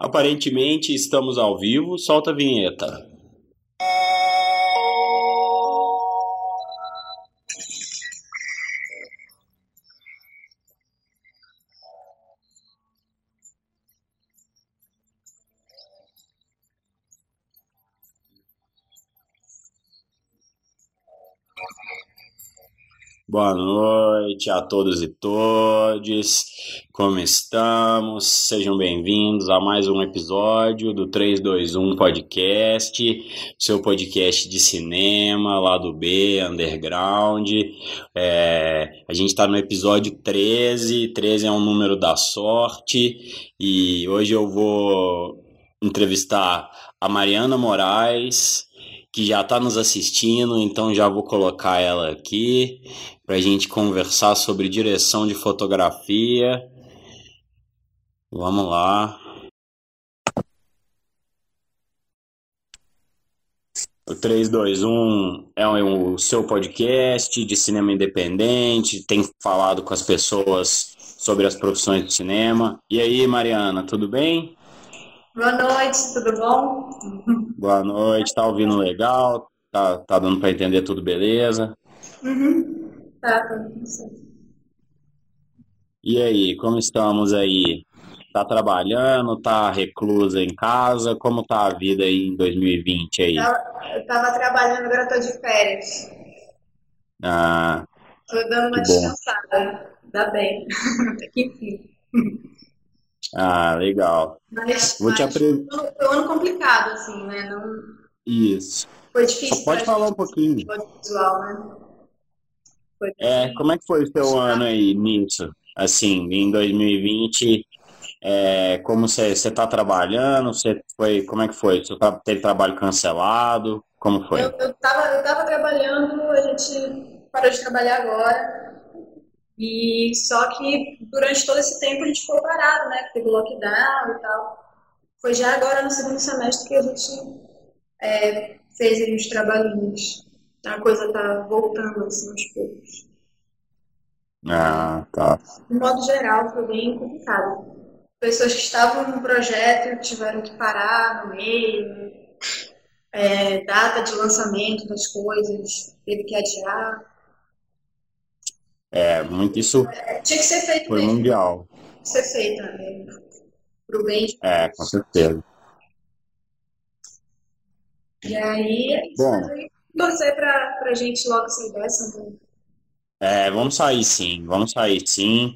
Aparentemente estamos ao vivo, solta a vinheta. Boa noite a todos e todas. Como estamos? Sejam bem-vindos a mais um episódio do 321 Podcast, seu podcast de cinema, lado B, underground. É, a gente está no episódio 13, 13 é um número da sorte, e hoje eu vou entrevistar a Mariana Moraes, que já está nos assistindo, então já vou colocar ela aqui para a gente conversar sobre direção de fotografia. Vamos lá. O 321 é o seu podcast de cinema independente, tem falado com as pessoas sobre as profissões de cinema. E aí, Mariana, tudo bem? Boa noite, tudo bom? Boa noite, tá ouvindo legal? Tá, tá dando para entender tudo beleza? Uhum. Tá, certo. E aí, como estamos aí? Tá trabalhando, tá reclusa em casa? Como tá a vida aí em 2020 aí? Eu tava trabalhando, agora tô de férias. Ah, Tô dando uma descansada. Dá bem. Que enfim. Ah, legal. Mas, Vou te mas apre- foi um- ano complicado, assim, né? Não, Isso. foi difícil Só pode falar um pouquinho. audiovisual, né? Foi É, como é que foi o seu ano aí nisso? Assim, em 2020, é, como você está trabalhando? Você foi, como é que foi? Você tra- teve trabalho cancelado? Como foi? Eu, eu tava, eu tava trabalhando, a gente parou de trabalhar agora. E só que durante todo esse tempo a gente ficou parado, né? Teve lockdown e tal. Foi já agora no segundo semestre que a gente é, fez aí os trabalhinhos. A coisa tá voltando assim aos poucos. Ah, tá. De modo geral, foi bem complicado. Pessoas que estavam no projeto tiveram que parar no meio, é, data de lançamento das coisas, teve que adiar. É, muito isso É, Tinha que ser feito foi mesmo, mundial. tinha que ser feito, né? Pro bem. de- É, com certeza. E aí, é. Bom. Torcer pra, pra gente logo sair dessa, né? É, vamos sair sim, vamos sair sim.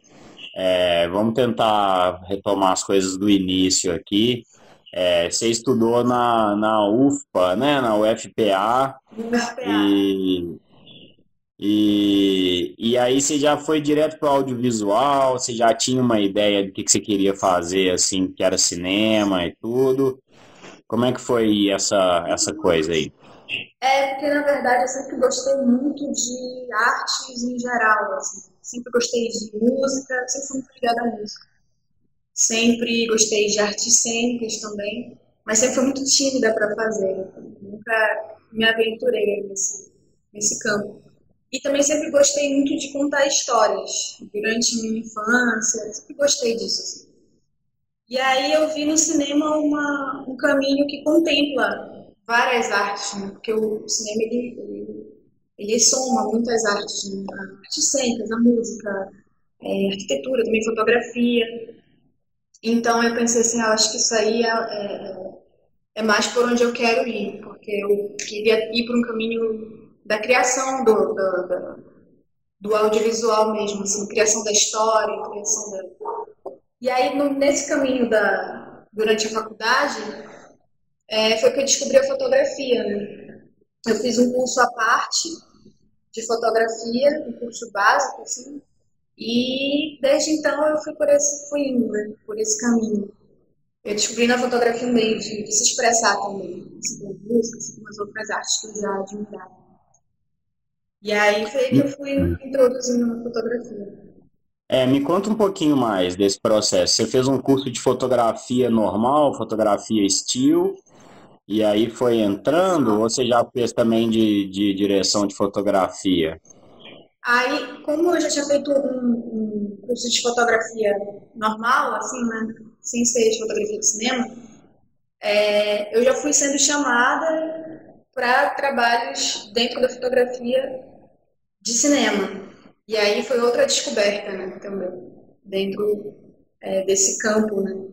É, vamos tentar retomar as coisas do início aqui. É, você estudou na, na UFPA, né? Na UFPA. No FPA. E, e, e aí você já foi direto para o audiovisual, você já tinha uma ideia do que, que você queria fazer, assim, que era cinema e tudo. Como é que foi essa, essa coisa aí? É, porque na verdade eu sempre gostei muito de artes em geral, assim. Sempre gostei de música, sempre fui muito ligada à música. Sempre gostei de artes cênicas também, mas sempre fui muito tímida para fazer. Nunca me aventurei nesse, nesse campo. E também sempre gostei muito de contar histórias. Durante minha infância, sempre gostei disso. assim. E aí eu vi no cinema uma, um caminho que contempla várias artes, né? Porque o cinema ele, ele, ele soma muitas artes, né? Artes cênicas, a música, é, arquitetura, também fotografia. Então eu pensei assim, ah, acho que isso aí é, é, é mais por onde eu quero ir, porque eu queria ir por um caminho da criação do, do, do, do audiovisual mesmo, assim, criação da história, criação da... E aí, no- nesse caminho da, durante a faculdade, é, foi que eu descobri a fotografia, né? Eu fiz um curso à parte de fotografia, um curso básico, assim, e desde então eu fui por esse, fui indo, né? Por esse caminho. Eu descobri na fotografia um meio de, de se expressar também, assim, com música, assim, com as outras artes que eu já admirava. E aí foi que eu fui me introduzindo na fotografia. É, me conta um pouquinho mais desse processo. Você fez um curso de fotografia normal, fotografia estilo, e aí foi entrando, ou você já fez também de, de direção de fotografia? Aí, como eu já tinha feito um, um- curso de fotografia normal, assim, né? Sem ser de fotografia de cinema, é, eu já fui sendo chamada para trabalhos dentro da fotografia de cinema. E aí foi outra descoberta, né, também, dentro é, desse campo, né.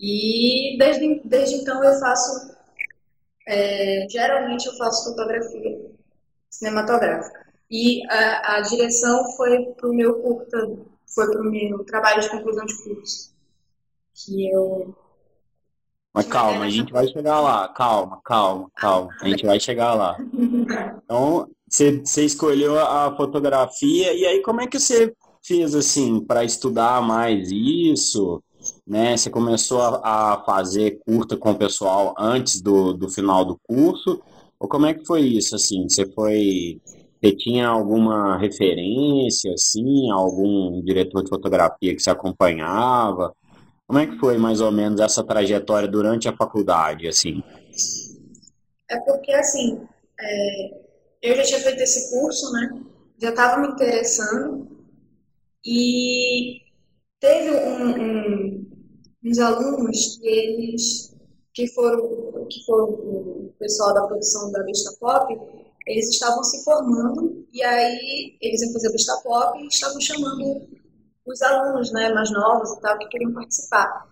E desde, desde então eu faço, é, geralmente eu faço fotografia cinematográfica. E a, a direção foi para o meu curta, foi para o meu trabalho de conclusão de curso, que eu mas calma, a gente vai chegar lá. Calma, calma, calma. A gente vai chegar lá. Então, você, escolheu a fotografia e aí como é que você fez assim para estudar mais isso? Né? Você começou a, a, fazer curta com o pessoal antes do, do final do curso? Ou como é que foi isso assim? Você foi você tinha alguma referência assim, algum diretor de fotografia que você acompanhava? Como é que foi mais ou menos essa trajetória durante a faculdade, assim? É porque assim, é, eu já tinha feito esse curso, né? Já estava me interessando e teve um, um, uns alunos que eles que foram que foram o pessoal da produção da Vista Pop, eles estavam se formando e aí eles iam fazer Vista Pop e estavam chamando os alunos, né, mais novos e tal que queriam participar.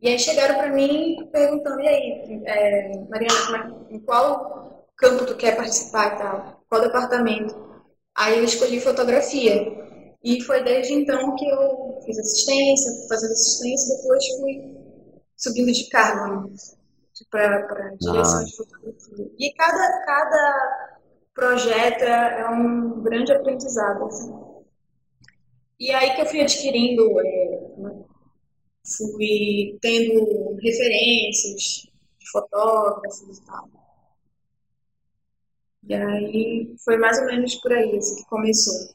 E aí chegaram para mim perguntando e aí, é, Mariana, é, em qual campo tu quer participar e tal, qual departamento. Aí eu escolhi fotografia. E foi desde então que eu fiz assistência, fui fazendo assistência, depois fui subindo de cargo né, para direção ah. de fotografia. E cada, cada projeto é, é um grande aprendizado. Assim. E aí que eu fui adquirindo, é, né, fui tendo referências de fotógrafos e tal. E aí foi mais ou menos por aí assim, que começou.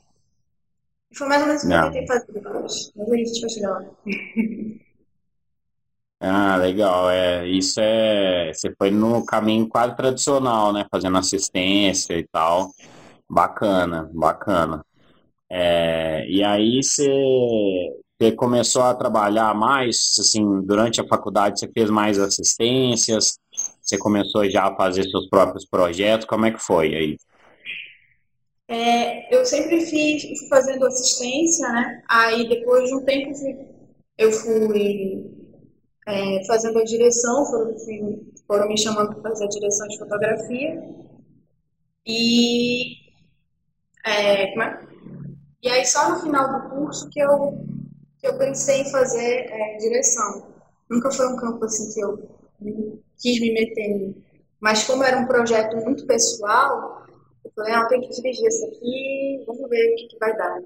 E foi mais ou menos o que eu tentei fazer depois. Mas aí a gente vai chegar lá. Ah, legal. É, isso é. Você foi no caminho quase tradicional, né? Fazendo assistência e tal. Bacana, bacana. É, e aí você, você começou a trabalhar mais, assim, durante a faculdade você fez mais assistências, você começou já a fazer seus próprios projetos? Como é que foi aí? É, eu sempre fiz fui fazendo assistência, né? Aí depois de um tempo eu fui é, fazendo a direção, foram, foram me chamando para fazer a direção de fotografia. E, é, é? e aí só no final do curso que eu, que eu pensei em fazer é, direção. Nunca foi um campo assim que eu quis me meter Mas como era um projeto muito pessoal, eu falei, ah, tem que dirigir isso aqui, vamos ver o que, que vai dar.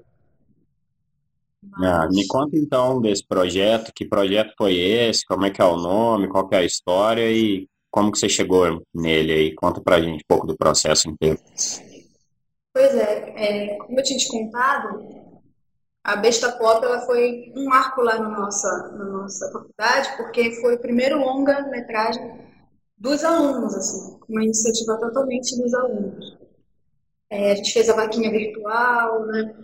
Mas... Ah, me conta então desse projeto, que projeto foi esse, como é que é o nome, qual é a história e como que você chegou nele aí? Conta pra gente um pouco do processo inteiro. Pois é, é como eu tinha te contado, a Besta Pop ela foi um marco lá na nossa, na nossa faculdade, porque foi o primeiro longa-metragem dos alunos, assim, uma iniciativa totalmente dos alunos. É, a gente fez a vaquinha virtual, né?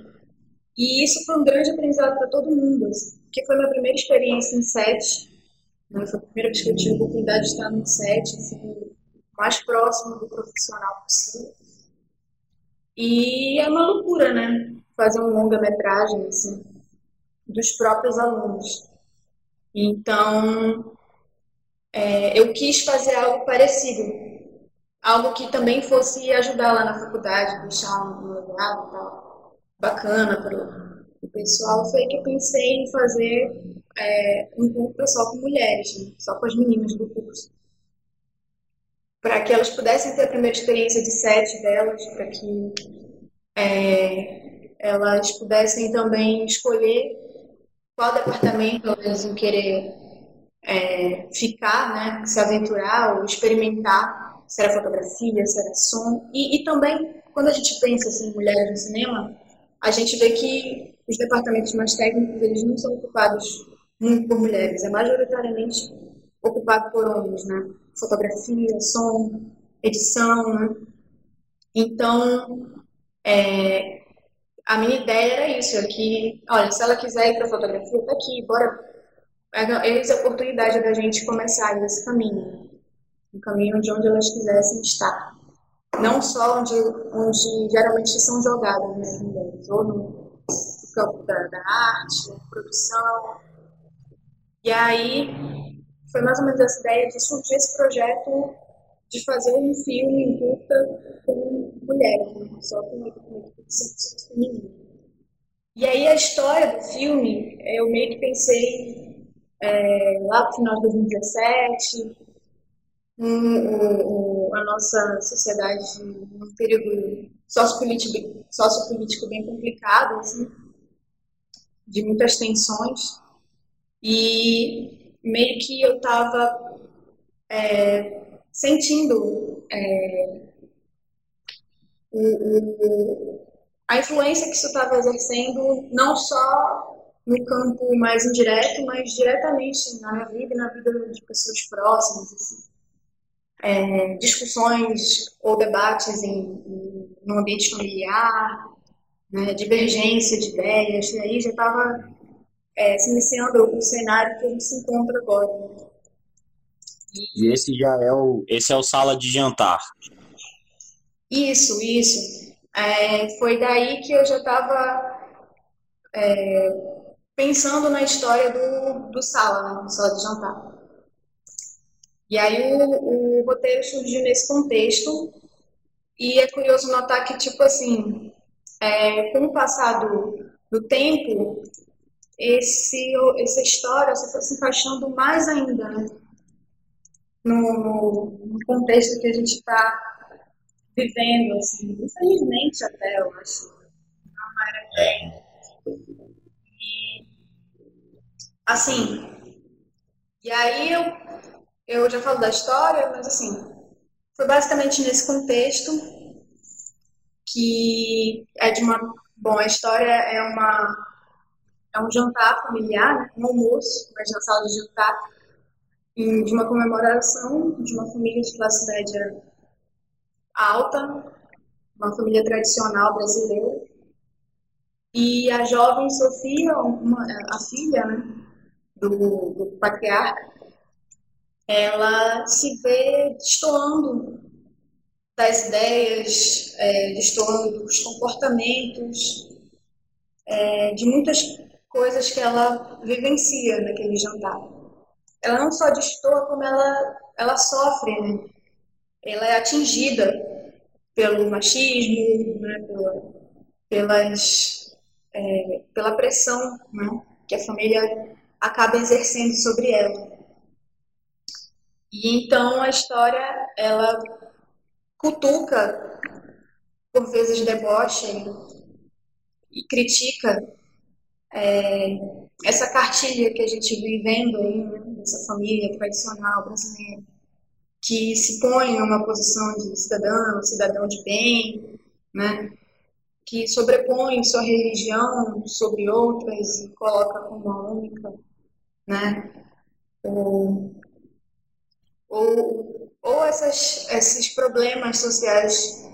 E isso foi um grande aprendizado para todo mundo, assim, porque foi minha primeira experiência em set, né? foi a primeira vez que eu tive a oportunidade de estar no set, assim, mais próximo do profissional possível. E é uma loucura, né? fazer um longa-metragem assim, dos próprios alunos. Então, é, eu quis fazer algo parecido, algo que também fosse ajudar lá na faculdade, deixar um legado bacana para o pessoal. Foi que eu pensei em fazer é, um grupo pessoal com mulheres, né? só com as meninas do curso. Para que elas pudessem ter a primeira experiência de sete delas, para que é, elas pudessem também escolher qual departamento elas iam querer é, ficar, né, se aventurar ou experimentar, se era fotografia, se era som. E, e também, quando a gente pensa assim, em mulheres no cinema, a gente vê que os departamentos mais técnicos eles não são ocupados muito por mulheres, é majoritariamente ocupado por homens, né? Fotografia, som, edição, né? Então, é, a minha ideia era isso, é que, olha, se ela quiser ir para fotografia, tá aqui, bora. Eis a oportunidade da gente começar esse caminho, um caminho de onde elas quisessem estar. Não só onde, onde geralmente são jogadas né, mulheres, ou no campo da, da arte, produção. E aí, foi mais ou menos essa ideia de surgir esse projeto de fazer um filme em curta com mulheres, né? só com uma equipe. E aí a história do filme, eu meio que pensei é, lá no final de 2017, um, um, a nossa sociedade num período sociopolítico, sociopolítico bem complicado, assim, de muitas tensões, e meio que eu estava é, sentindo é, o, o, a influência que isso estava exercendo, não só no campo mais indireto, mas diretamente na minha vida e na vida de pessoas próximas. Assim. É, discussões ou debates em, em, no ambiente familiar, né, divergência de ideias, e aí já estava é, se iniciando o cenário que a gente se encontra agora. E esse já é o, esse é o sala de jantar. Isso, isso. É, foi daí que eu já estava é, pensando na história do, do sala, né, do sala de jantar. E aí o, o roteiro surgiu nesse contexto e é curioso notar que, tipo assim, é, com o passar do, tempo, esse, essa história você foi se encaixando mais ainda, né? No, no contexto que a gente está vivendo, assim, infelizmente até, eu acho. É. E, assim, e aí eu, eu já falo da história, mas assim, foi basicamente nesse contexto que é de uma. Bom, a história é uma. É um jantar familiar, né, um almoço, mas na sala de jantar, de uma comemoração de uma família de classe média alta, uma família tradicional brasileira. E a jovem Sofia, uma, a filha né, do, do patriarca, ela se vê destoando das ideias, é, destoando dos comportamentos, é, de muitas coisas que ela vivencia naquele jantar. Ela não só destoa, como ela, ela sofre, né? ela é atingida pelo machismo, né, pela, pelas, é, pela pressão né, que a família acaba exercendo sobre ela. E então a história ela cutuca, por vezes debocha e, critica é, essa cartilha que a gente vem vendo aí, né, dessa família tradicional brasileira que se põe numa posição de cidadão, cidadão de bem, né? que sobrepõe sua religião sobre outras e coloca como a única, né? ou, ou, ou essas, esses problemas sociais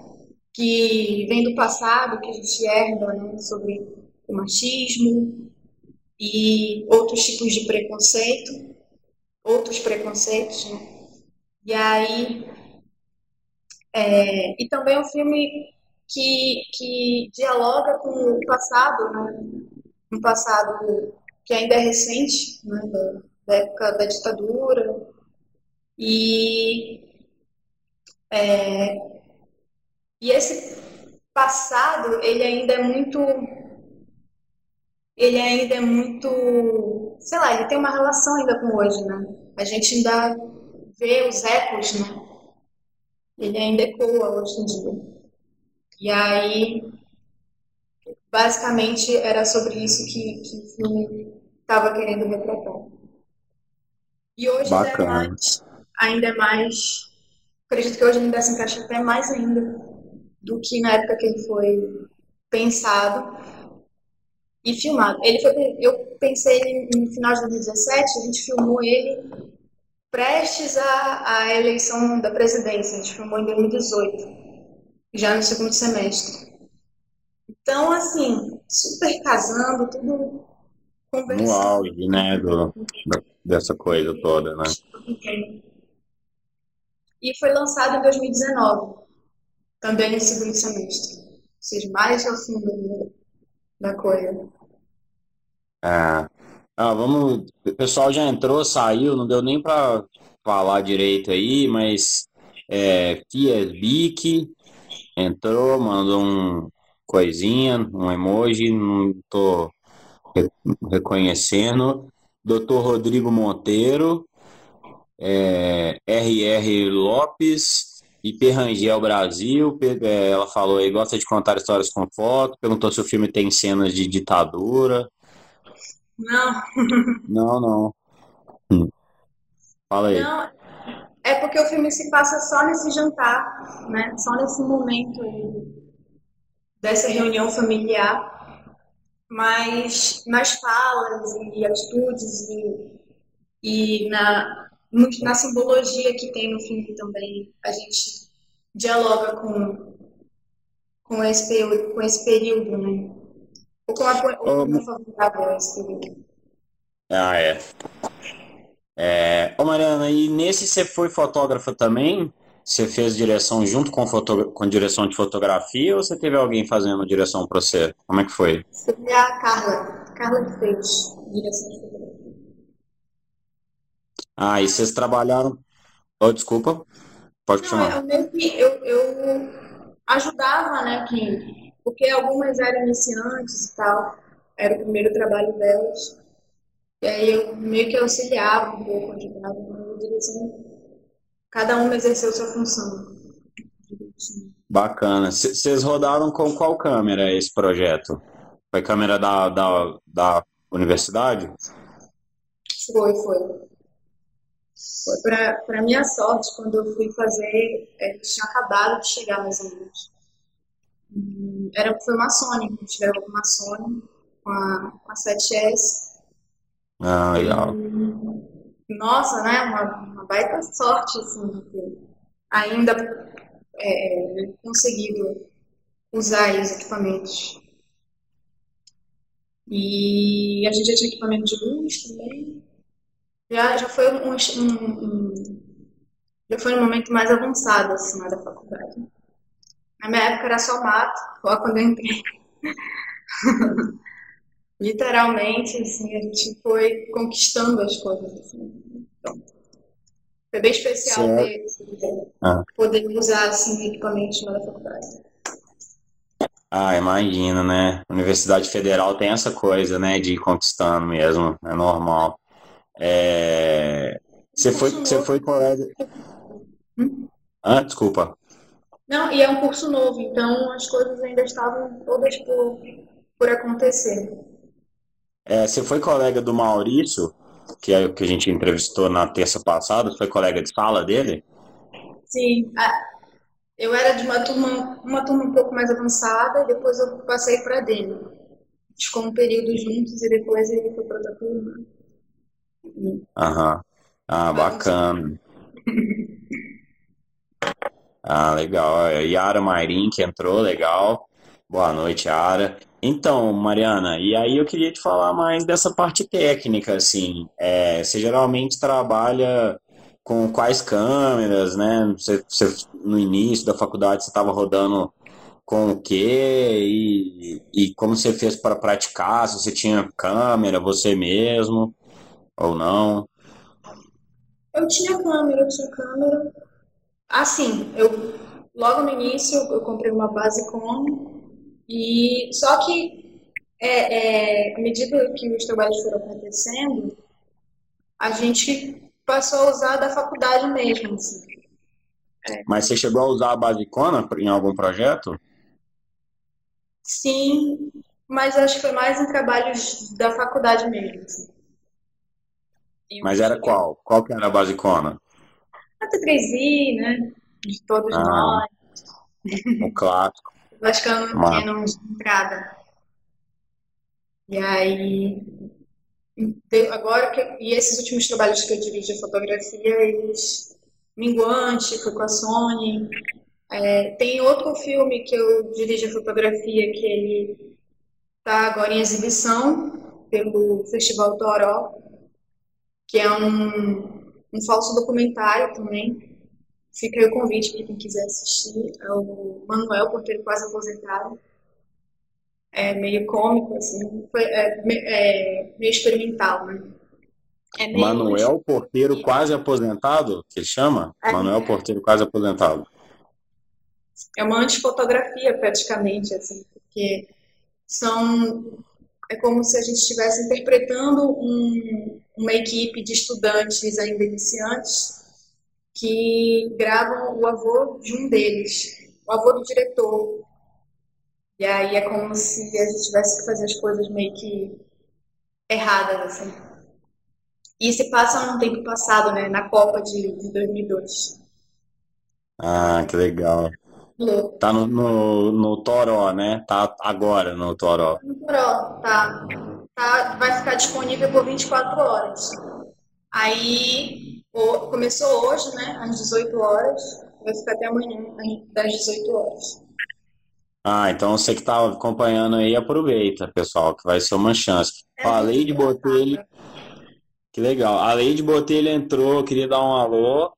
que vêm do passado, que a gente herda né? sobre o machismo e outros tipos de preconceito, outros preconceitos, né? E aí. É, e também um filme que, que dialoga com o passado, né? um passado que ainda é recente, né? da, da época da ditadura. E, é, e esse passado, ele ainda é muito. Ele ainda é muito. Sei lá, ele tem uma relação ainda com hoje, né? A gente ainda vê os ecos, né? Ele ainda ecoa hoje em dia. E aí, basicamente, era sobre isso que, que o filme estava querendo retratar. E hoje ainda é mais, ainda é mais, acredito que hoje ainda se encaixa até mais ainda do que na época que ele foi pensado e filmado. Ele foi, eu pensei no final de 2017, a gente filmou ele prestes à, à eleição da presidência, a gente filmou em 2018, já no segundo semestre. Então, assim, super casando, tudo. No auge, né, do, dessa coisa toda, né? E foi lançado em 2019, também no segundo semestre. Ou seja, mais ao fim da coisa. É. Ah, vamos. O pessoal já entrou, saiu, não deu nem para falar direito aí, mas é, Fiesbic entrou, mandou um coisinha, um emoji, não tô reconhecendo. Dr. Rodrigo Monteiro, é, RR Lopes, IP Rangel Brasil, é, ela falou aí, gosta de contar histórias com foto, perguntou se o filme tem cenas de ditadura. Não. Não, não. Hum. Fala aí. Não, é porque o filme se passa só nesse jantar, né? Só nesse momento dessa reunião familiar. Mas nas falas e atitudes e, e na, na simbologia que tem no filme também, a gente dialoga com, com, esse, com esse período, né? Ou com a opinião favorável a esse período. Ah, é. É, ô Mariana, e nesse você foi fotógrafa também? Você fez direção junto com, foto, com direção de fotografia ou você teve alguém fazendo direção para você? Como é que foi? Foi a Carla. Carla que fez direção de fotografia. Ah, e vocês trabalharam. Oh, desculpa. Pode. Não, eu, eu, eu ajudava, né? Que, porque algumas eram iniciantes e tal. Era o primeiro trabalho delas. E aí eu meio que auxiliava um pouco, ajudava na direção. Cada um exerceu sua função. Bacana. Vocês rodaram com qual câmera esse projeto? Foi câmera da, da, da universidade? Foi, foi. Foi para minha sorte, quando eu fui fazer, eles tinham acabado de chegar mais ou menos. Era, foi uma Sony, a gente gravou com uma Sony, com a, com a 7S. Ah, legal. Nossa, né? Uma, uma baita sorte, assim, de ter ainda é, conseguido usar os equipamentos. E a gente já tinha equipamento de luz também. Já, já foi um, um, um já foi um momento mais avançado, assim, da faculdade. Na minha época era só mato, lá quando eu entrei. literalmente, assim, a gente foi conquistando as coisas. Assim. Então, foi bem especial ter, ah. poder usar assim, equipamentos na faculdade. Ah, imagina, né? Universidade Federal tem essa coisa, né, de ir conquistando mesmo, é normal. É... Você foi, você foi colega. Hum? Ah, desculpa. Não, e é um curso novo, então as coisas ainda estavam todas por, por acontecer. É, você foi colega do Maurício, que é o que a gente entrevistou na terça passada, foi colega de sala dele? Sim, eu era de uma turma, uma turma um pouco mais avançada e depois eu passei para dele. Ficou um período juntos e depois ele foi para outra turma. Aham. Ah, bacana. Ah, legal. Yara Mairim que entrou, legal. Boa noite, Yara. Então, Mariana, e aí eu queria te falar mais dessa parte técnica, assim. É, você geralmente trabalha com quais câmeras, né? Você, você no início da faculdade você estava rodando com o quê? E, e como você fez para praticar? Se você tinha câmera, você mesmo, ou não? Eu tinha câmera, eu tinha câmera. Assim, eu logo no início eu comprei uma base com e só que é, é, à medida que os trabalhos foram acontecendo, a gente passou a usar da faculdade mesmo. Assim. É. Mas você chegou a usar a Basicona em algum projeto? Sim, mas acho que foi mais em trabalhos da faculdade mesmo. Assim. Mas era qual? Qual que era a Basicona? A T3i, né? De todos ah, nós. O clássico. Vascão Canon de entrada. E aí, agora que, e esses últimos trabalhos que eu dirigi de fotografia, eles minguante, foi com a Sony, É, tem outro filme que eu dirijo a fotografia que ele está agora em exibição pelo Festival Toró, que é um, um falso documentário também. Fica aí o convite para quem quiser assistir. É o Manuel Porteiro Quase Aposentado. É meio cômico, assim. Foi, é, é meio experimental, né? É meio Manuel Porteiro Quase Aposentado, que ele chama? É. Manuel Porteiro Quase Aposentado. É uma antifotografia, praticamente, assim, porque são é como se a gente estivesse interpretando um, uma equipe de estudantes ainda iniciantes que gravam o avô de um deles, o avô do diretor. E aí é como se a gente tivesse que fazer as coisas meio que erradas, assim. E se passa num tempo passado, né, na Copa de, de 2002. Ah, que legal. Tá no, no, no Toró, né? Tá agora no Toró. No Toró, tá. tá. Vai ficar disponível por 24 horas. Aí começou hoje, né? Às 18 horas. Vai ficar até amanhã, às 18 horas. Ah, então você que tá acompanhando aí, aproveita, pessoal, que vai ser uma chance. É, a Lei de Botelho. Que legal. A Lei de Botelho entrou, queria dar um alô.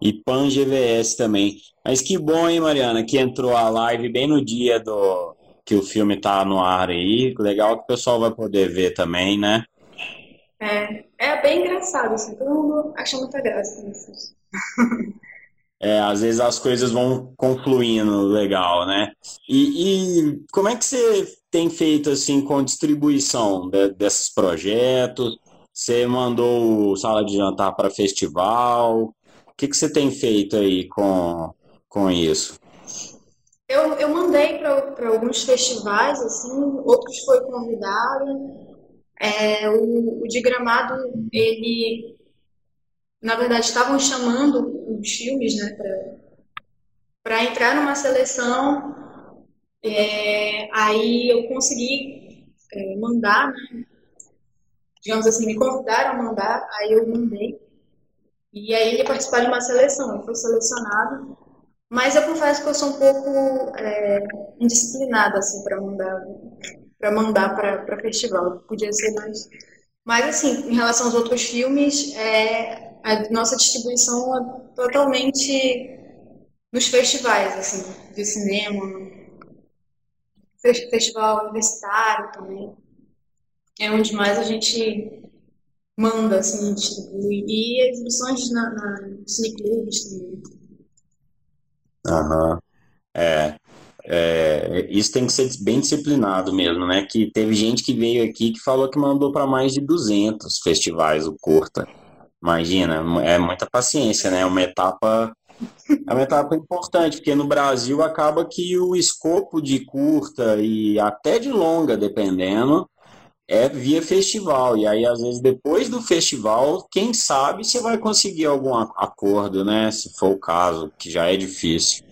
E Pan GVS também. Mas que bom, hein, Mariana, que entrou a live bem no dia do que o filme tá no ar aí. Legal que o pessoal vai poder ver também, né? É, é bem engraçado, assim, todo mundo acha muita graça nisso. É, às vezes as coisas vão confluindo legal, né? E, e, como é que você tem feito assim com distribuição de, desses projetos? Você mandou sala de jantar para festival? O que, que você tem feito aí com, com isso? Eu, eu mandei para alguns festivais, assim, outros foi convidado. É, o, o de Gramado, ele, na verdade, estavam chamando os filmes, né, para entrar numa seleção. É, aí eu consegui é, mandar, né, digamos assim, me convidaram a mandar, aí eu mandei. E aí ele participou de uma seleção, ele foi selecionado mas eu confesso que eu sou um pouco é, indisciplinada assim para mandar para mandar para festival. Podia ser mais. Mas assim, em relação aos outros filmes, é, a nossa distribuição é totalmente nos festivais assim, de cinema, festival universitário também. É onde mais a gente manda, assim, distribui. E exibições na, na cineclubes também. Aham. É, é, isso tem que ser bem disciplinado mesmo, né? Que teve gente que veio aqui que falou que mandou para mais de 200 festivais o curta. Imagina, é muita paciência, né? É uma etapa é uma etapa importante, porque no Brasil acaba que o escopo de curta e até de longa, dependendo, é via festival. E aí, às vezes, depois do festival, quem sabe você vai conseguir algum acordo, né? Se for o caso, que já é difícil.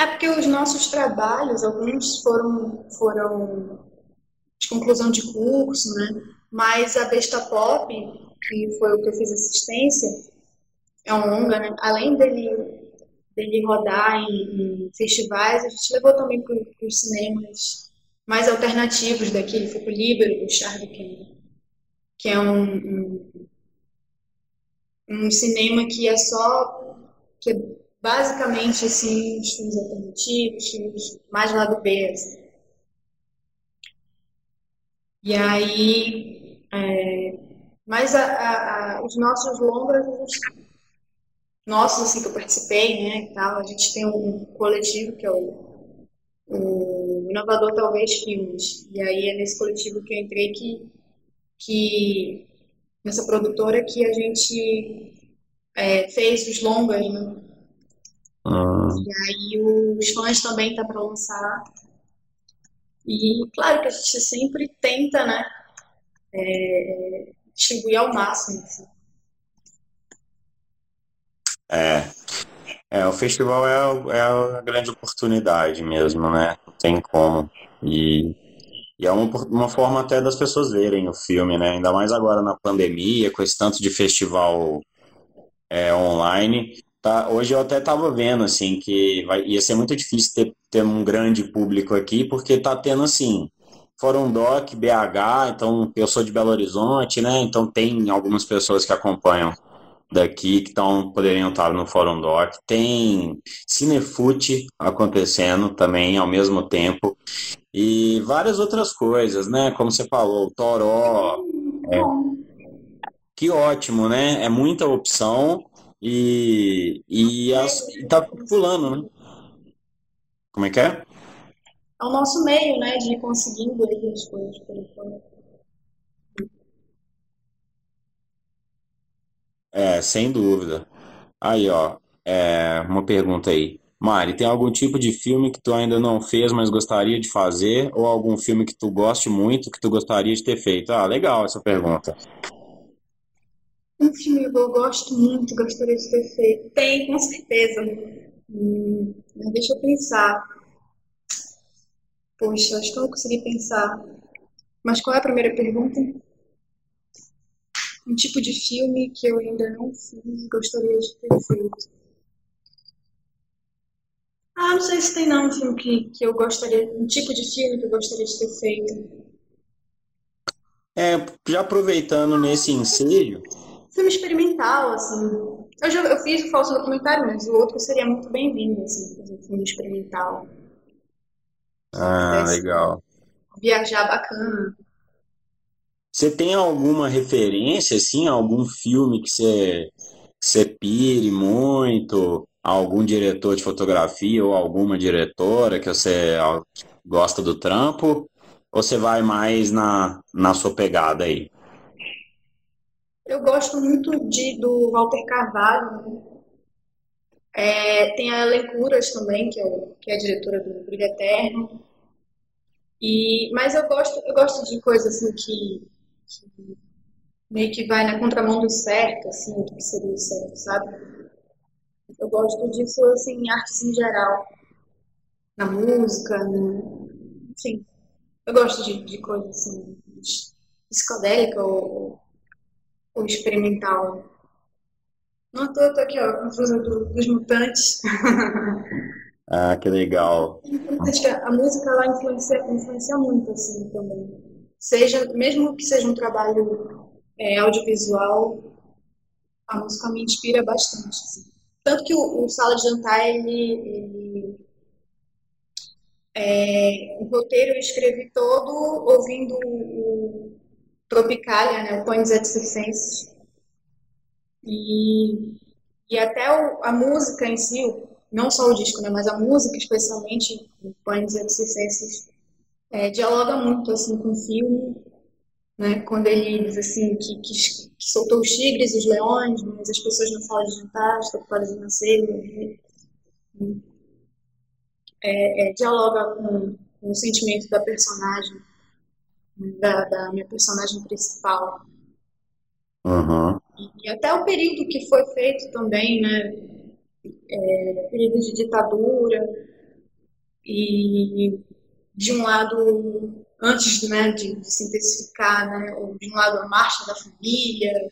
É porque os nossos trabalhos, alguns foram, foram de conclusão de curso, né? Mas a Besta Pop, que foi o que eu fiz assistência, é um longa, né? Além dele, dele rodar em, em festivais, a gente levou também para os cinemas mais alternativos daqui. Foi para o Líbero, o Charlie que é um, um, um, cinema que é só. que é basicamente assim, os filmes alternativos, filmes mais lado B. Assim. E aí. É, mas a, a, a, os nossos longas, nossos assim, que eu participei, né, tal, a gente tem um coletivo que é o o Inovador Talvez Filmes. E aí é nesse coletivo que eu entrei que, que nessa produtora que a gente é, fez os longas, né? Ah. E aí os fãs também tá para lançar. E claro que a gente sempre tenta, né? É, distribuir ao máximo. Assim. É, é, o festival é, é a grande oportunidade mesmo, né? Não tem como. E, e é uma, uma forma até das pessoas verem o filme, né? Ainda mais agora na pandemia, com esse tanto de festival é, online. Tá, hoje eu até estava vendo assim que vai, ia ser muito difícil ter, ter um grande público aqui, porque tá tendo assim, Fórum Doc, BH, então eu sou de Belo Horizonte, né? Então tem algumas pessoas que acompanham daqui que tão, poderiam estar no Fórum Doc. Tem Cinefute acontecendo também ao mesmo tempo. E várias outras coisas, né? Como você falou, Toró. É, que ótimo, né? É muita opção e, e as, tá pulando, né? Como é que é? É o nosso meio, né, de ir conseguindo aí as coisas por enquanto. É, sem dúvida. Aí, ó, é, uma pergunta aí. Mari, tem algum tipo de filme que tu ainda não fez, mas gostaria de fazer? Ou algum filme que tu goste muito, que tu gostaria de ter feito? Ah, legal essa pergunta. Um filme que eu gosto muito, gostaria de ter feito. Tem, com certeza. Hum, deixa eu pensar. Poxa, acho que eu não consegui pensar. Mas qual é a primeira pergunta? Um tipo de filme que eu ainda não fiz e gostaria de ter feito. Ah, não sei se tem não um filme que, que eu gostaria, um tipo de filme que eu gostaria de ter feito. É, já aproveitando nesse ensejo, filme experimental, assim. Eu, já, eu fiz o falso documentário, mas o outro seria muito bem-vindo, assim, fazer um filme experimental. Ah, legal. Viajar bacana. Você tem alguma referência, assim, algum filme que você, que você pire muito? Algum diretor de fotografia ou alguma diretora que você gosta do trampo? Ou você vai mais na, na sua pegada aí? Eu gosto muito de, do Walter Carvalho. Né? É, tem a Ellen Curas também, que é, que é a diretora do Brilho Eterno. E, mas eu gosto, eu gosto de coisas assim que, que meio que vai na contramão do certo, assim, do que seria o certo, sabe? Eu gosto disso, assim, em artes em geral. Na música, no... enfim. Eu gosto de, de coisas assim, psicodélica ou ou experimental. Não tô, tô aqui, ó, confusa do, dos mutantes. ah, que legal. Acho que a música ela influencia, influencia muito, assim, também. Seja, mesmo que seja um trabalho é, audiovisual, a música me inspira bastante. Assim. Tanto que o, o Sala de Jantar, ele, ele é, o roteiro eu escrevi todo ouvindo o, Tropicália, né, o et Circenses. E, e até o, a música em si, não só o disco, né, mas a música especialmente, o et Circenses, é, dialoga muito assim com o filme, né, quando ele diz assim que, que, que, soltou os tigres e os leões, mas as pessoas na sala de jantar estão ocupadas em nascer. É, é, dialoga com, com o sentimento da personagem da, da minha personagem principal. Uhum. E, e, até o período que foi feito também, né? É, período de ditadura e de um lado antes né, de, de se intensificar, né, de um lado a marcha da família,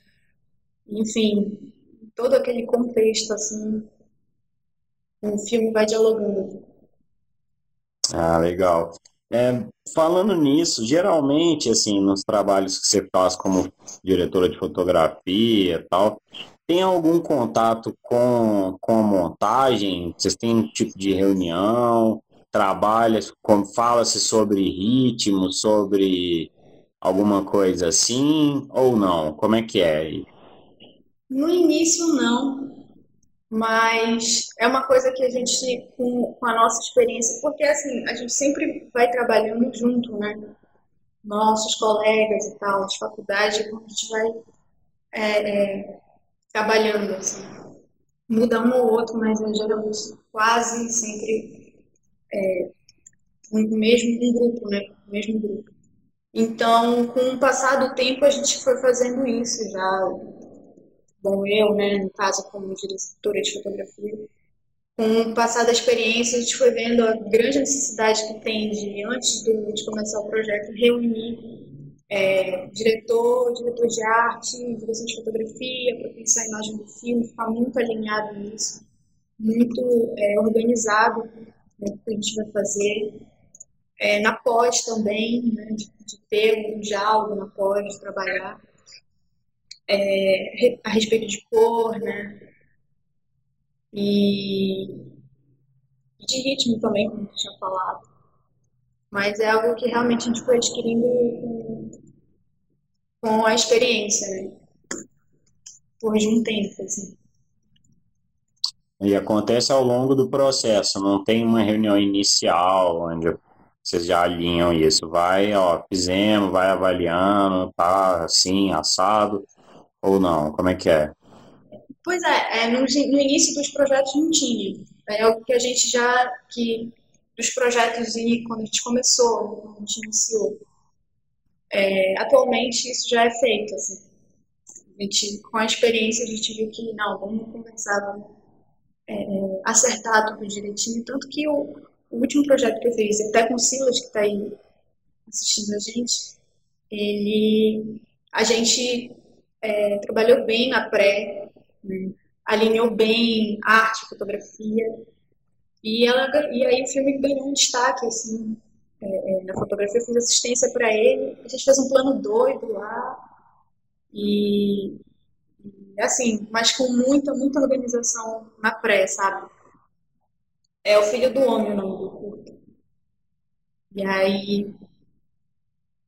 enfim, todo aquele contexto assim, o filme vai dialogando. Ah, legal. É, falando nisso, geralmente, assim, nos trabalhos que você faz como diretora de fotografia e tal, tem algum contato com, com a montagem? Vocês têm um tipo de reunião? Trabalha, fala-se sobre ritmo, sobre alguma coisa assim, ou não? Como é que é? No início, não mas é uma coisa que a gente, com, com, a nossa experiência, porque assim, a gente sempre vai trabalhando junto, né? Nossos colegas e tal, de faculdade, a gente vai é, é, trabalhando, assim. Muda um ou outro, mas é geralmente quase sempre é, mesmo grupo, né? Mesmo grupo. Então, com o passar do tempo, a gente foi fazendo isso já bom, eu, né, no caso, como diretora de fotografia, com o passar da experiência, a gente foi vendo a grande necessidade que tem de, antes do, de começar o projeto, reunir é, diretor, diretor de arte, direção de fotografia, para pensar a imagem do filme, ficar muito alinhado nisso, muito é, organizado né, o que a gente vai fazer. É, na pós também, né, de, de, ter um diálogo na pós, de trabalhar é, a respeito de cor, né? E de ritmo também, como tinha falado. Mas é algo que realmente a gente foi adquirindo com, com a experiência, né? Por um tempo, assim. E acontece ao longo do processo, não tem uma reunião inicial onde vocês já alinham isso. Vai, ó, fizemos, vai avaliando, tá assim, assado, ou não? Como é que é? Pois é, é no, no início dos projetos não tinha. É o que a gente já, que dos projetos quando a gente começou, quando a gente iniciou. É, atualmente isso já é feito, assim. A gente, com a experiência a gente viu que não, vamos conversar, vamos é, acertar tudo direitinho. Tanto que o, o, último projeto que eu fiz, até com o Silas, que está aí assistindo a gente, ele, a gente é, trabalhou bem na pré, né? alinhou bem arte, fotografia, e, ela, e aí o filme ganhou um destaque, assim, é, é, na fotografia, eu fiz assistência para ele, a gente fez um plano doido lá, e, assim, mas com muita, muita organização na pré, sabe? É o Filho do Homem o nome do curto. E aí,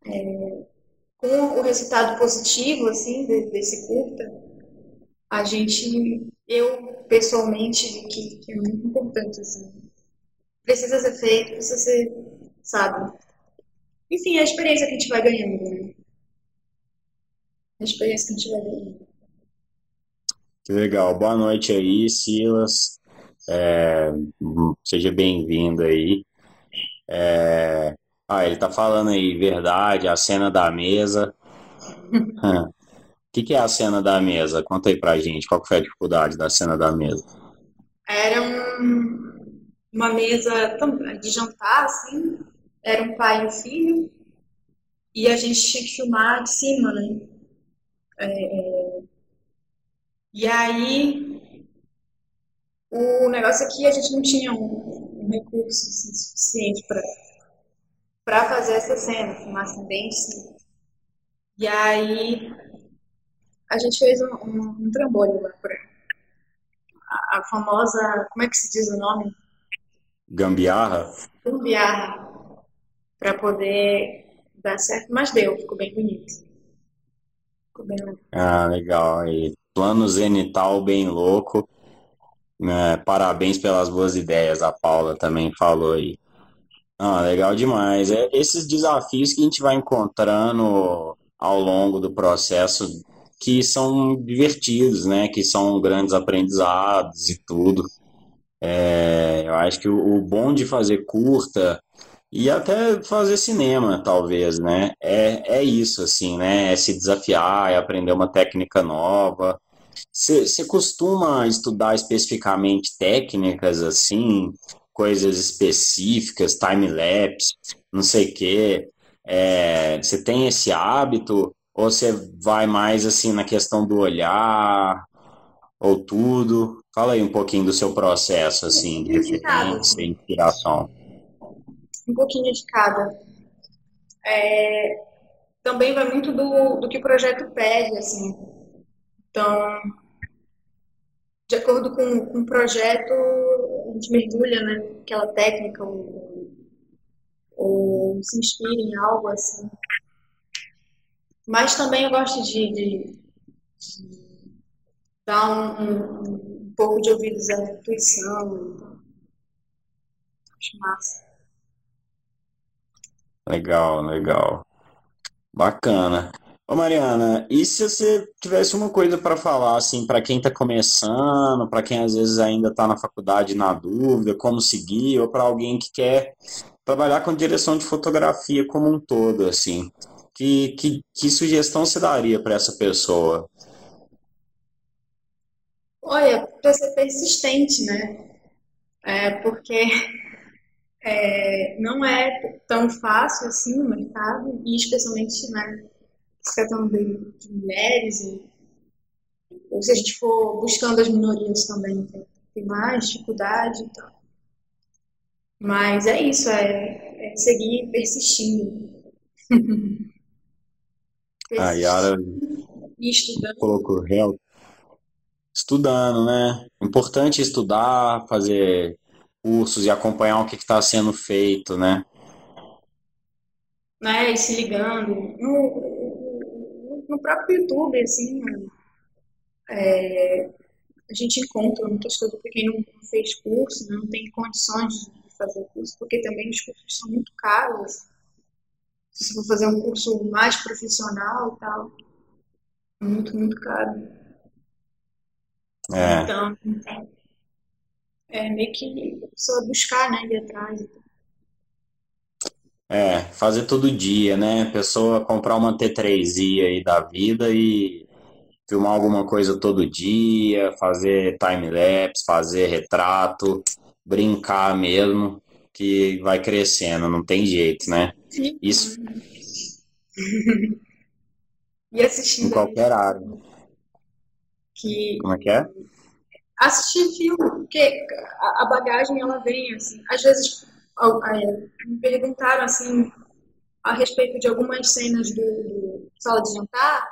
é, com o resultado positivo, assim, desse curta, a gente, eu pessoalmente, que, que é muito importante, assim. Precisa ser feito, precisa ser, sabe? Enfim, a experiência que a gente vai ganhando, né? A experiência que a gente vai ganhando. Que legal. Boa noite aí, Silas. É, seja bem-vindo aí. É, ah, ele tá falando aí, verdade, a cena da mesa. O que, que é a cena da mesa? Conta aí pra gente, qual foi a dificuldade da cena da mesa? Era um, uma mesa de jantar, assim, era um pai e um filho, e a gente tinha que filmar de cima, né? É, é e aí, o negócio aqui, a gente não tinha um, um recurso assim, suficiente para para fazer essa cena, filmar assim bem de cima. E aí a gente fez um, um, um trambolho lá por a, a famosa, como é que se diz o nome? Gambiarra? Gambiarra. Para poder dar certo, mas deu, ficou bem bonito. Ficou bem legal. Ah, legal. E plano zenital bem louco. É, parabéns pelas boas ideias, a Paula também falou aí. Ah, legal demais. É esses desafios que a gente vai encontrando ao longo do processo que são divertidos, né? Que são grandes aprendizados e tudo. É, eu acho que o, o bom de fazer curta e até fazer cinema, talvez, né? É, é isso, assim, né? É se desafiar, é aprender uma técnica nova. Você costuma estudar especificamente técnicas assim? Coisas específicas, time-lapse, não sei o quê. É, você tem esse hábito ou você vai mais assim na questão do olhar ou tudo? Fala aí um pouquinho do seu processo assim de referência, inspiração. Um pouquinho de cada. É, também vai muito do, do que o projeto pede, assim. Então, de acordo com, com o projeto, gente mergulha naquela né, técnica ou, ou se inspira em algo assim. Mas também eu gosto de, de, de dar um, um, um, pouco de ouvidos à intuição. Acho massa. Legal, legal. Bacana. Ô Mariana, e se você tivesse uma coisa para falar, assim, para quem está começando, para quem às vezes ainda está na faculdade na dúvida, como seguir, ou para alguém que quer trabalhar com direção de fotografia como um todo, assim, que, que, que sugestão você daria para essa pessoa? Olha, para ser persistente, né? É, porque é, não é tão fácil assim no mercado, e especialmente, né? Questão de, de mulheres, e, ou se a gente for buscando as minorias também, tem, tem mais dificuldade e tal. Mas é isso, é, é seguir persistindo. A Yara estudando. colocou real. Estudando, né? Importante estudar, fazer cursos e acompanhar o que está sendo feito, né? né, e se ligando. No, no próprio YouTube, assim, é, a gente encontra muitas coisas para quem não fez curso, né, não tem condições de fazer curso, porque também os cursos são muito caros. Se você for fazer um curso mais profissional e tal, é muito, muito caro. É, Então, é meio que a pessoa buscar, né, ir atrás. e tal. É, fazer todo dia, né? A pessoa comprar uma T3i aí da vida e filmar alguma coisa todo dia, fazer time-lapse, fazer retrato, brincar mesmo, que vai crescendo, não tem jeito, né? Sim. Isso E em assistindo aí, qualquer área. que Como é que é? assistir filme, porque a, bagagem ela vem assim. Às vezes me perguntaram assim a respeito de algumas cenas do, do Sala de Jantar,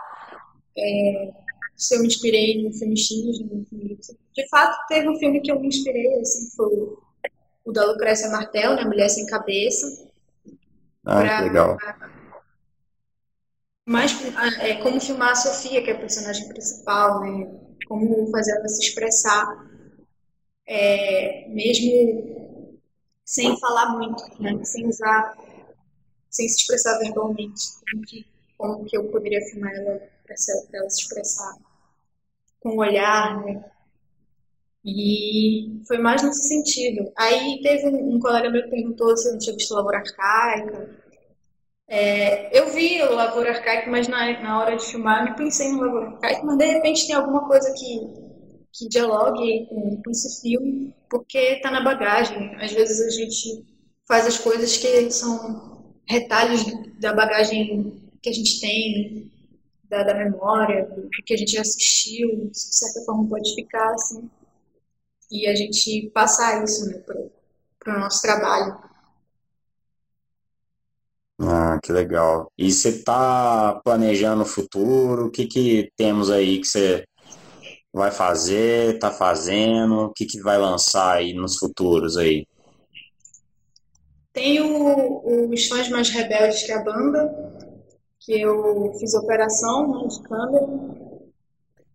é, se eu me inspirei no filme X, no filme Y. De fato, teve um filme que eu me inspirei, assim, foi o, da Lucrécia Martel, né, Mulher Sem Cabeça, Ah, que legal. para mais é, como filmar a Sofia, que é a personagem principal, né, como fazer ela se expressar, é, mesmo sem falar muito, né, sem usar, sem se expressar verbalmente, como que, como que eu poderia filmar ela para ela se expressar com o olhar, né? E foi mais nesse sentido. Aí teve um, um colega meu que perguntou se eu não tinha visto Lavoura Arcaica. É, eu vi o Lavoura Arcaica, mas na, na hora de filmar eu não pensei no Lavoura Arcaica, mas de repente tem alguma coisa que, que dialogue com, com esse filme, porque tá na bagagem. Às vezes a gente faz as coisas que são retalhos da bagagem que a gente tem, da, da memória, do que a gente assistiu, de certa forma pode ficar assim, e a gente passar isso né, para o nosso trabalho. Ah, que legal. E você está planejando o futuro? O que que temos aí que você vai fazer, está fazendo? O que que vai lançar aí nos futuros aí? Tem o, Fãs Mais Rebeldes, que é a banda, que eu fiz operação né, de câmera,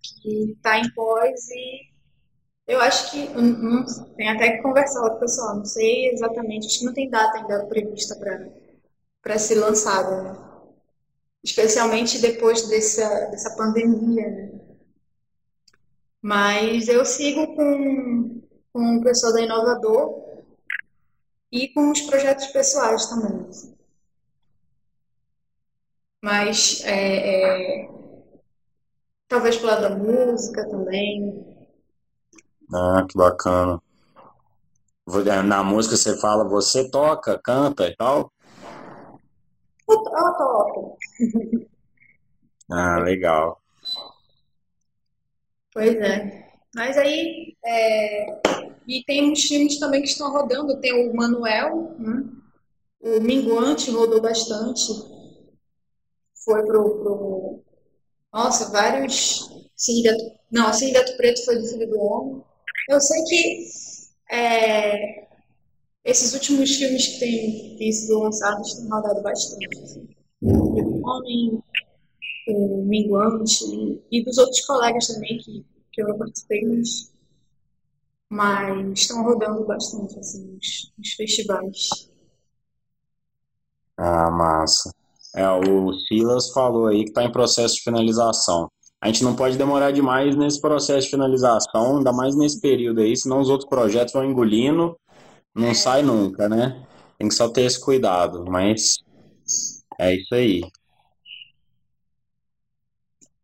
que está em pós e eu acho que hum, hum, tem até que conversar com o pessoal, não sei exatamente, acho que não tem data ainda prevista para ser lançada, né? Especialmente depois dessa, dessa pandemia, né? Mas eu sigo com, com o pessoal da Inovador e com os projetos pessoais também. Mas é, é, talvez pro lado da música também. Ah, que bacana. Eh, Na música você fala, você toca, canta e tal? Eu, eu toco. Ah, legal. Pois é. Mas aí, é, e tem uns filmes também que estão rodando. Tem o Manuel, né? O Minguante rodou bastante. Foi pro, pro... Nossa, vários... Cine Gato... Não, Cine Gato Preto foi do Filho do Homem. Eu sei que é, esses últimos filmes que têm, têm sido lançados têm rodado bastante. O Homem, o Minguante e dos outros colegas também que, que eu participei, mas, mas estão rodando bastante assim, nos, nos festivais. Ah, massa. É, o Silas falou aí que está em processo de finalização. A gente não pode demorar demais nesse processo de finalização, ainda mais nesse período aí, senão os outros projetos vão engolindo, não sai nunca, né? Tem que só ter esse cuidado, mas é isso aí.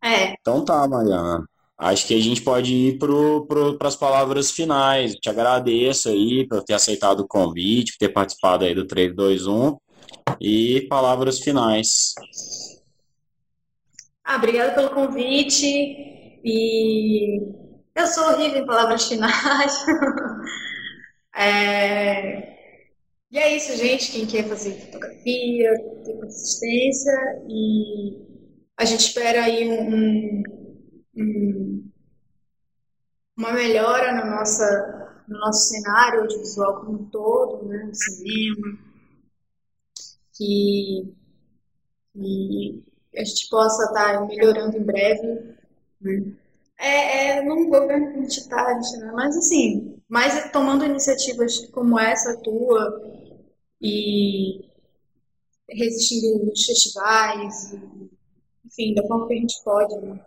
É, Então tá, Mariana. Acho que a gente pode ir para as palavras finais. Te agradeço aí por ter aceitado o convite, por ter participado aí do 321 e palavras finais. Ah, obrigada pelo convite. E eu sou horrível em palavras finais. é... E é isso, gente. Quem quer fazer fotografia, ter consistência e a gente espera aí um, um, uma melhora na nossa, no nosso cenário audiovisual como um todo, né, no cinema, que, que a gente possa estar melhorando em breve. Né? É, é num governo que a gente está, né? mas assim, mas tomando iniciativas como essa tua e resistindo nos festivais, e, enfim, da forma que a gente pode, né?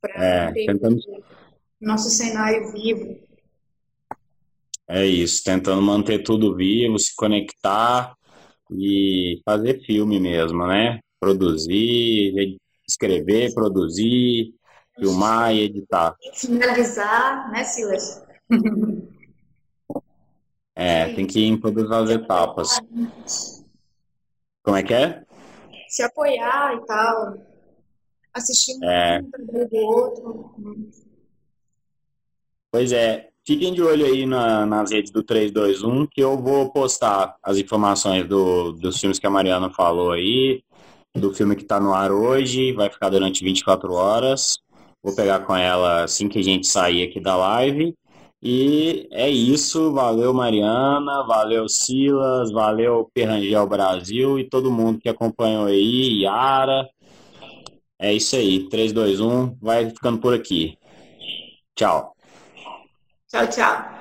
Para é, tentando... nosso cenário vivo. É isso, tentando manter tudo vivo, se conectar e fazer filme mesmo, né? Produzir, escrever, produzir, filmar e editar. Finalizar, né, Silas? É, tem que ir em todas as etapas. Como é que é? Se apoiar e tal. Assistir um é. do outro. Pois é. Fiquem de olho aí na, nas redes do 321, que eu vou postar as informações do, dos filmes que a Mariana falou aí, do filme que está no ar hoje, vai ficar durante 24 horas. Vou pegar com ela assim que a gente sair aqui da live. E é isso. Valeu, Mariana. Valeu, Silas. Valeu, Perrangel Brasil e todo mundo que acompanhou aí. Yara. É isso aí. 3, 2, 1. Vai ficando por aqui. Tchau. Tchau, tchau.